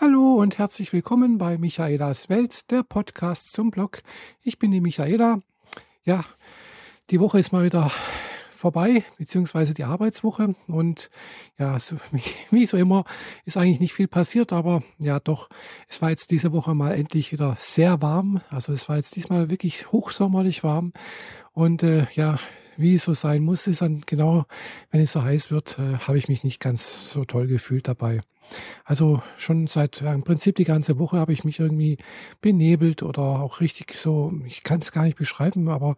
Hallo und herzlich willkommen bei Michaelas Welt, der Podcast zum Blog. Ich bin die Michaela. Ja, die Woche ist mal wieder vorbei, beziehungsweise die Arbeitswoche. Und ja, so, wie so immer ist eigentlich nicht viel passiert, aber ja doch, es war jetzt diese Woche mal endlich wieder sehr warm. Also es war jetzt diesmal wirklich hochsommerlich warm. Und äh, ja, wie es so sein muss, ist dann genau, wenn es so heiß wird, äh, habe ich mich nicht ganz so toll gefühlt dabei. Also schon seit ja, im Prinzip die ganze Woche habe ich mich irgendwie benebelt oder auch richtig so, ich kann es gar nicht beschreiben, aber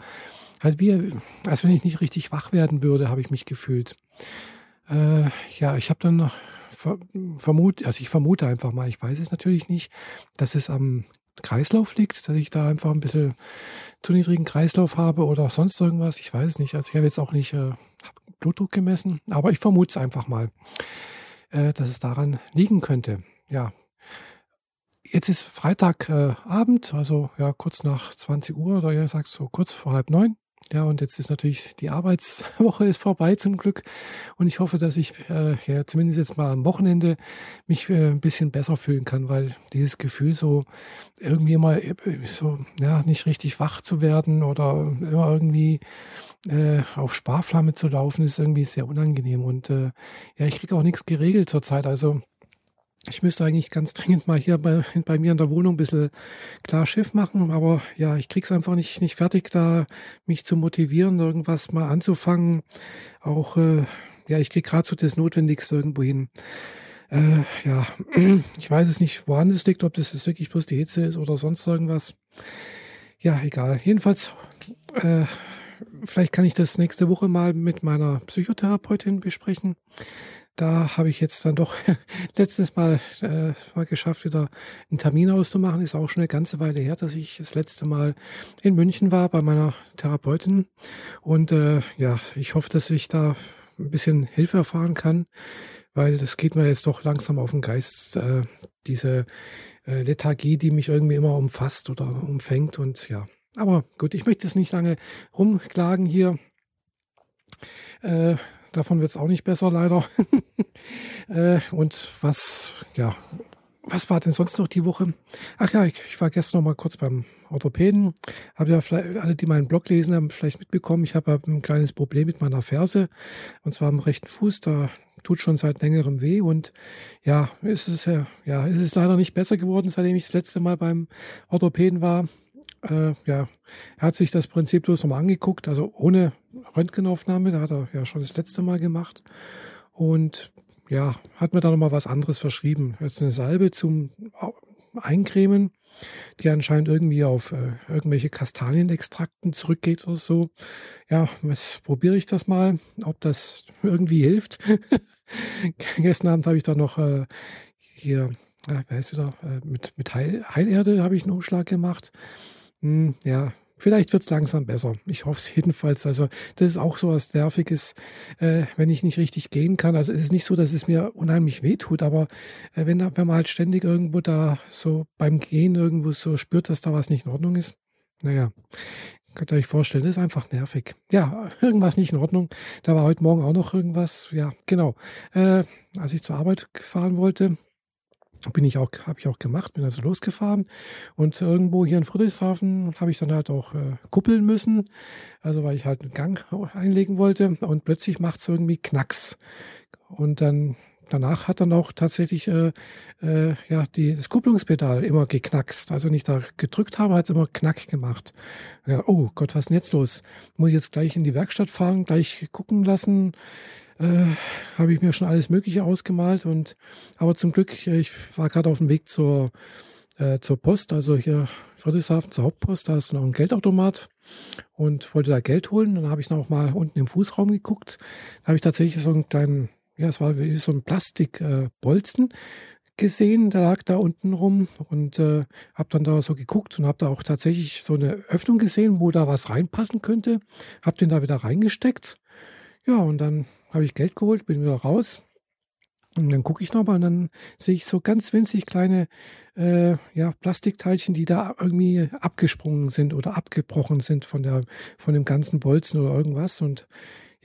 halt wie, als wenn ich nicht richtig wach werden würde, habe ich mich gefühlt. Äh, ja, ich habe dann vermute, also ich vermute einfach mal, ich weiß es natürlich nicht, dass es am Kreislauf liegt, dass ich da einfach ein bisschen zu niedrigen Kreislauf habe oder sonst irgendwas. Ich weiß es nicht. Also ich habe jetzt auch nicht äh, Blutdruck gemessen, aber ich vermute es einfach mal, äh, dass es daran liegen könnte. Ja. Jetzt ist Freitagabend, äh, also ja kurz nach 20 Uhr oder ihr sagt so kurz vor halb neun. Ja, und jetzt ist natürlich die Arbeitswoche ist vorbei zum Glück. Und ich hoffe, dass ich äh, ja, zumindest jetzt mal am Wochenende mich äh, ein bisschen besser fühlen kann, weil dieses Gefühl so irgendwie mal äh, so, ja, nicht richtig wach zu werden oder immer irgendwie äh, auf Sparflamme zu laufen, ist irgendwie sehr unangenehm. Und äh, ja, ich kriege auch nichts geregelt zurzeit. Also ich müsste eigentlich ganz dringend mal hier bei, bei mir in der Wohnung ein bisschen klar Schiff machen, aber ja, ich krieg's einfach nicht, nicht fertig, da mich zu motivieren, irgendwas mal anzufangen. Auch, äh, ja, ich krieg gerade so das Notwendigste irgendwo hin. Äh, ja, ich weiß es nicht, woran es liegt, ob das jetzt wirklich bloß die Hitze ist oder sonst irgendwas. Ja, egal. Jedenfalls, äh, vielleicht kann ich das nächste Woche mal mit meiner Psychotherapeutin besprechen da habe ich jetzt dann doch letztes Mal äh, mal geschafft, wieder einen Termin auszumachen. Ist auch schon eine ganze Weile her, dass ich das letzte Mal in München war bei meiner Therapeutin. Und äh, ja, ich hoffe, dass ich da ein bisschen Hilfe erfahren kann, weil das geht mir jetzt doch langsam auf den Geist, äh, diese äh, Lethargie, die mich irgendwie immer umfasst oder umfängt. Und ja, aber gut, ich möchte es nicht lange rumklagen hier. Äh, Davon wird es auch nicht besser, leider. äh, und was, ja, was war denn sonst noch die Woche? Ach ja, ich, ich war gestern noch mal kurz beim Orthopäden. Habe ja vielleicht, alle, die meinen Blog lesen, haben vielleicht mitbekommen, ich habe ein kleines Problem mit meiner Ferse. Und zwar am rechten Fuß. Da tut schon seit längerem weh. Und ja, ist es ja, ja, ist es leider nicht besser geworden, seitdem ich das letzte Mal beim Orthopäden war äh, ja, er hat sich das Prinzip bloß nochmal angeguckt, also ohne Röntgenaufnahme, da hat er ja schon das letzte Mal gemacht. Und ja, hat mir da nochmal was anderes verschrieben. Jetzt eine Salbe zum Eincremen, die anscheinend irgendwie auf äh, irgendwelche Kastanienextrakten zurückgeht oder so. Ja, jetzt probiere ich das mal, ob das irgendwie hilft. Gestern Abend habe ich da noch äh, hier, äh, wer ist wieder, äh, mit, mit Heil, Heilerde habe ich einen Umschlag gemacht. Hm, ja, vielleicht wird es langsam besser. Ich hoffe es jedenfalls. Also das ist auch so was Nerviges, äh, wenn ich nicht richtig gehen kann. Also es ist nicht so, dass es mir unheimlich weh tut, aber äh, wenn, wenn man halt ständig irgendwo da so beim Gehen irgendwo so spürt, dass da was nicht in Ordnung ist, naja, könnt ihr euch vorstellen, das ist einfach nervig. Ja, irgendwas nicht in Ordnung. Da war heute Morgen auch noch irgendwas. Ja, genau. Äh, als ich zur Arbeit gefahren wollte, bin ich auch, habe ich auch gemacht, bin also losgefahren und irgendwo hier in Friedrichshafen habe ich dann halt auch äh, kuppeln müssen, also weil ich halt einen Gang einlegen wollte und plötzlich macht es irgendwie Knacks. Und dann danach hat dann auch tatsächlich äh, äh, ja die, das Kupplungspedal immer geknackst. Also wenn ich da gedrückt habe, hat es immer Knack gemacht. Ja, oh Gott, was ist denn jetzt los? Muss ich jetzt gleich in die Werkstatt fahren, gleich gucken lassen? äh, habe ich mir schon alles Mögliche ausgemalt und aber zum Glück, ich war gerade auf dem Weg zur, äh, zur Post, also hier Friedrichshafen zur Hauptpost, da ist noch ein Geldautomat und wollte da Geld holen. Dann habe ich noch mal unten im Fußraum geguckt. Da habe ich tatsächlich so einen kleinen, ja, es war wie so ein Plastikbolzen. Äh, gesehen, der lag da unten rum und äh, habe dann da so geguckt und habe da auch tatsächlich so eine Öffnung gesehen, wo da was reinpassen könnte. Habe den da wieder reingesteckt. Ja, und dann habe ich Geld geholt, bin wieder raus. Und dann gucke ich nochmal und dann sehe ich so ganz winzig kleine äh, ja, Plastikteilchen, die da irgendwie abgesprungen sind oder abgebrochen sind von, der, von dem ganzen Bolzen oder irgendwas. Und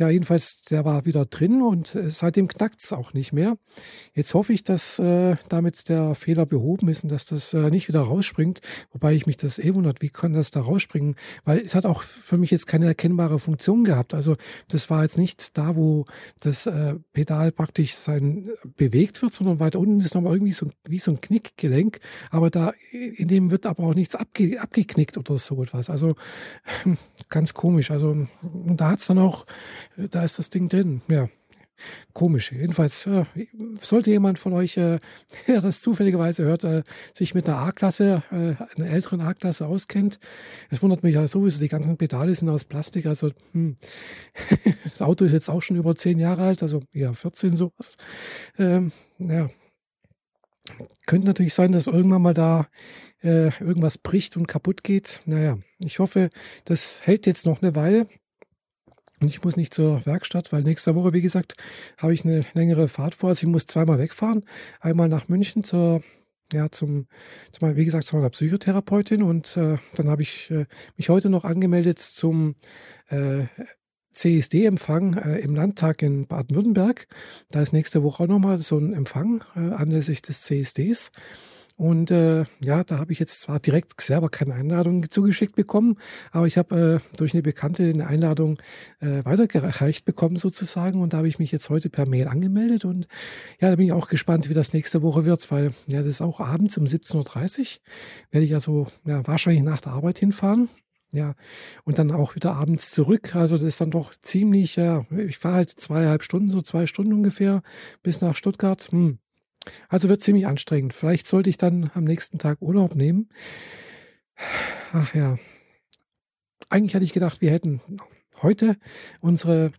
ja, jedenfalls, der war wieder drin und äh, seitdem knackt es auch nicht mehr. Jetzt hoffe ich, dass äh, damit der Fehler behoben ist und dass das äh, nicht wieder rausspringt. Wobei ich mich das eh wundert, wie kann das da rausspringen? Weil es hat auch für mich jetzt keine erkennbare Funktion gehabt. Also das war jetzt nicht da, wo das äh, Pedal praktisch sein bewegt wird, sondern weiter unten ist nochmal irgendwie so wie so ein Knickgelenk. Aber da in dem wird aber auch nichts abge, abgeknickt oder so etwas. Also ganz komisch. Also da hat es dann auch da ist das Ding drin. Ja, komisch. Jedenfalls äh, sollte jemand von euch, äh, der das zufälligerweise hört, äh, sich mit einer A-Klasse, äh, einer älteren A-Klasse auskennt. Es wundert mich ja sowieso, die ganzen Pedale sind aus Plastik. Also hm. das Auto ist jetzt auch schon über zehn Jahre alt, also ja 14 sowas. Ähm, ja, könnte natürlich sein, dass irgendwann mal da äh, irgendwas bricht und kaputt geht. Naja, ich hoffe, das hält jetzt noch eine Weile. Und ich muss nicht zur Werkstatt, weil nächste Woche, wie gesagt, habe ich eine längere Fahrt vor. Also ich muss zweimal wegfahren. Einmal nach München zur, ja, zum, zum wie gesagt, zu meiner Psychotherapeutin. Und äh, dann habe ich äh, mich heute noch angemeldet zum äh, CSD-Empfang äh, im Landtag in Baden-Württemberg. Da ist nächste Woche auch nochmal so ein Empfang äh, anlässlich des CSDs. Und äh, ja, da habe ich jetzt zwar direkt selber keine Einladung zugeschickt bekommen, aber ich habe äh, durch eine Bekannte eine Einladung äh, weitergereicht bekommen sozusagen. Und da habe ich mich jetzt heute per Mail angemeldet. Und ja, da bin ich auch gespannt, wie das nächste Woche wird, weil ja, das ist auch abends um 17.30 Uhr. Werde ich also ja, wahrscheinlich nach der Arbeit hinfahren. Ja, und dann auch wieder abends zurück. Also das ist dann doch ziemlich, ja, ich fahre halt zweieinhalb Stunden, so zwei Stunden ungefähr bis nach Stuttgart. Hm. Also wird ziemlich anstrengend. Vielleicht sollte ich dann am nächsten Tag Urlaub nehmen. Ach ja. Eigentlich hatte ich gedacht, wir hätten heute unsere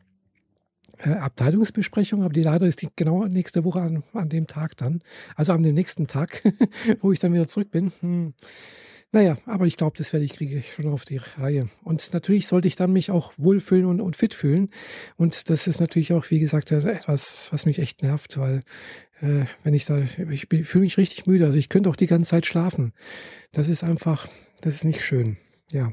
äh, Abteilungsbesprechung, aber die leider ist die genau nächste Woche an, an dem Tag dann. Also am nächsten Tag, wo ich dann wieder zurück bin. Hm. Naja, aber ich glaube, das werde ich kriege ich schon auf die Reihe. Und natürlich sollte ich dann mich auch wohlfühlen und, und fit fühlen. Und das ist natürlich auch, wie gesagt, etwas, was mich echt nervt, weil äh, wenn ich da, ich, fühle mich richtig müde. Also ich könnte auch die ganze Zeit schlafen. Das ist einfach, das ist nicht schön. Ja.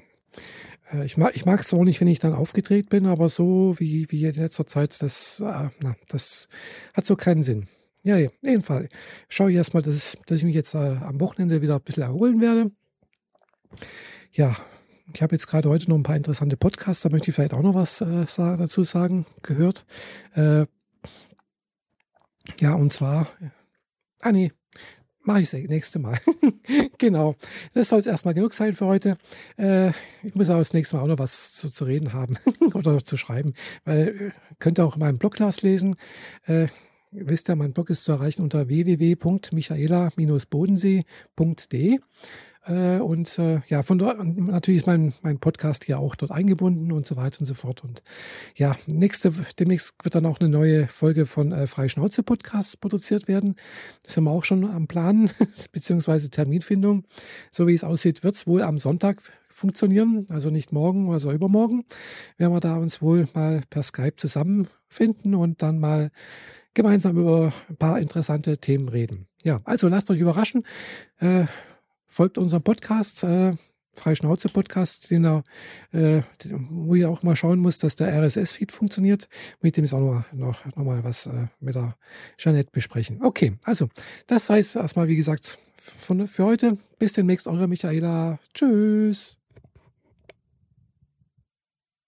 Äh, ich mag, ich mag es auch nicht, wenn ich dann aufgedreht bin, aber so wie, wie in letzter Zeit, das, äh, na, das hat so keinen Sinn. Ja, ja, jedenfalls schaue ich erstmal, dass, dass ich mich jetzt äh, am Wochenende wieder ein bisschen erholen werde ja, ich habe jetzt gerade heute noch ein paar interessante Podcasts, da möchte ich vielleicht auch noch was äh, dazu sagen, gehört. Äh, ja, und zwar, ah nee, mache ich das nächste Mal. genau, das soll es erstmal genug sein für heute. Äh, ich muss aber das nächste Mal auch noch was zu, zu reden haben oder zu schreiben, weil äh, könnt ihr auch in meinem Blog lesen. Äh, wisst ihr, mein Blog ist zu erreichen unter www.michaela-bodensee.de. Äh, und äh, ja, von dort, natürlich ist mein, mein Podcast hier auch dort eingebunden und so weiter und so fort. Und ja, nächste, demnächst wird dann auch eine neue Folge von äh, Freischnauze Podcast produziert werden. Das haben wir auch schon am Plan, beziehungsweise Terminfindung. So wie es aussieht, wird es wohl am Sonntag funktionieren, also nicht morgen, also übermorgen, werden wir da uns wohl mal per Skype zusammenfinden und dann mal gemeinsam über ein paar interessante Themen reden. Ja, also lasst euch überraschen. Äh, folgt unserem Podcast, äh, Freischnauze-Podcast, den er, äh, wo ihr auch mal schauen muss, dass der RSS-Feed funktioniert. Mit dem ist auch noch, noch, mal was äh, mit der Jeanette besprechen. Okay, also das sei es erstmal, wie gesagt, von, für heute. Bis demnächst, eure Michaela. Tschüss.